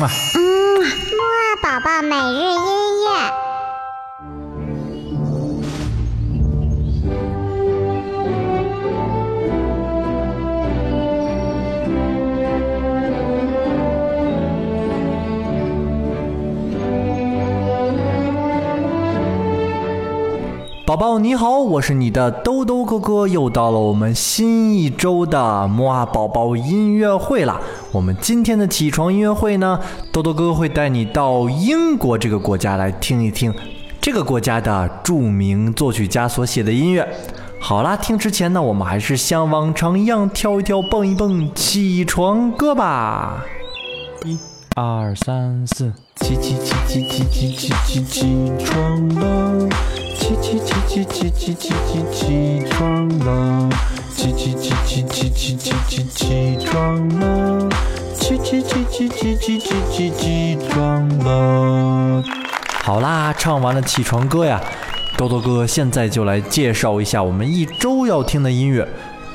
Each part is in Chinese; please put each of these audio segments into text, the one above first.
嗯，木二宝宝每日音宝宝你好，我是你的兜兜哥哥，又到了我们新一周的摩啊宝宝音乐会啦。我们今天的起床音乐会呢，兜兜哥哥会带你到英国这个国家来听一听这个国家的著名作曲家所写的音乐。好啦，听之前呢，我们还是像往常一样跳一跳、蹦一蹦起床歌吧。一、二、三、四，起起起起起起起起起床了。起起起起起起起起起床了，起起起起起起起起起床了，起起起起起起起起起床了。好啦，唱完了起床歌呀，豆豆哥现在就来介绍一下我们一周要听的音乐。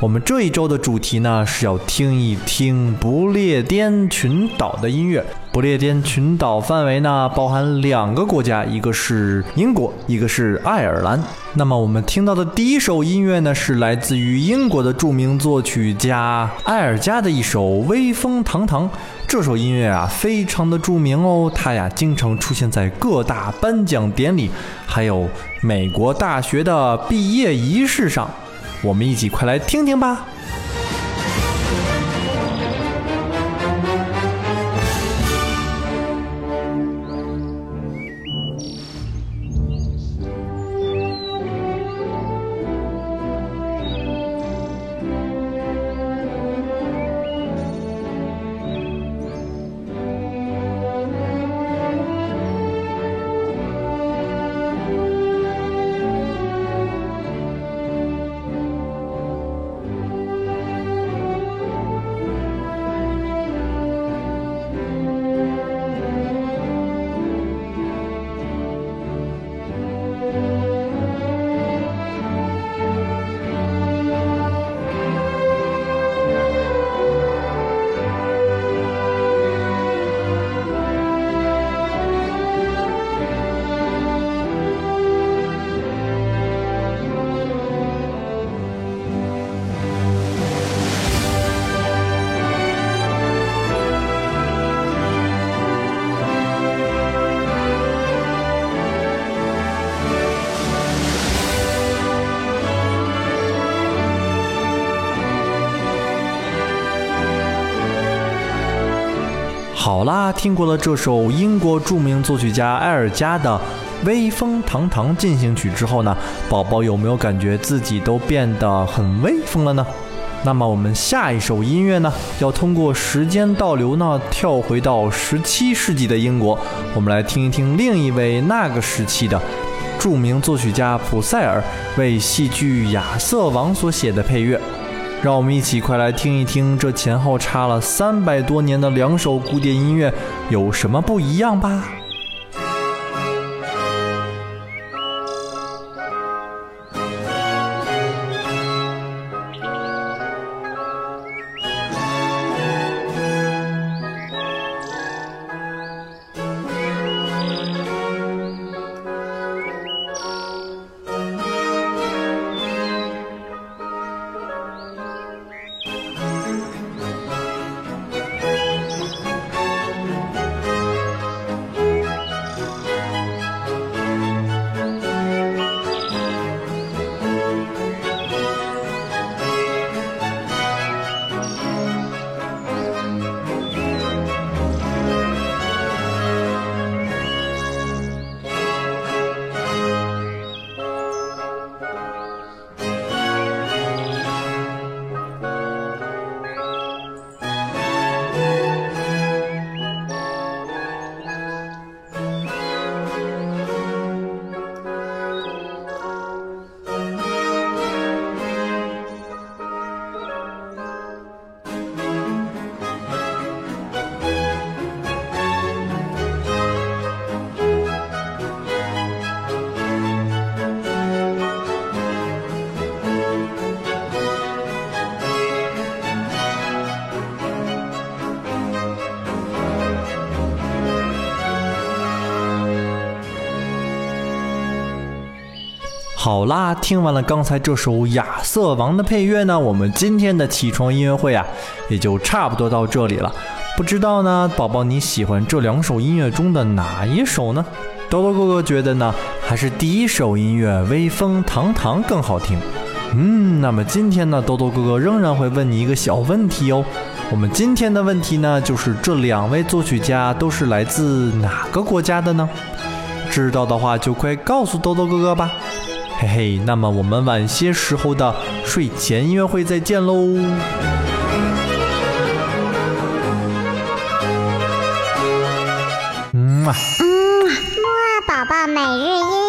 我们这一周的主题呢是要听一听不列颠群岛的音乐。不列颠群岛范围呢包含两个国家，一个是英国，一个是爱尔兰。那么我们听到的第一首音乐呢是来自于英国的著名作曲家埃尔加的一首《威风堂堂》。这首音乐啊非常的著名哦，它呀经常出现在各大颁奖典礼，还有美国大学的毕业仪式上。我们一起快来听听吧。好啦，听过了这首英国著名作曲家埃尔加的《威风堂堂进行曲》之后呢，宝宝有没有感觉自己都变得很威风了呢？那么我们下一首音乐呢，要通过时间倒流呢，跳回到十七世纪的英国，我们来听一听另一位那个时期的著名作曲家普塞尔为戏剧《亚瑟王》所写的配乐。让我们一起快来听一听这前后差了三百多年的两首古典音乐有什么不一样吧。好啦，听完了刚才这首《亚瑟王》的配乐呢，我们今天的起床音乐会啊，也就差不多到这里了。不知道呢，宝宝你喜欢这两首音乐中的哪一首呢？豆豆哥哥觉得呢，还是第一首音乐《威风堂堂》更好听。嗯，那么今天呢，豆豆哥哥仍然会问你一个小问题哦。我们今天的问题呢，就是这两位作曲家都是来自哪个国家的呢？知道的话就快告诉豆豆哥哥吧。嘿嘿，那么我们晚些时候的睡前音乐会再见喽。嗯，木啊宝宝每日音。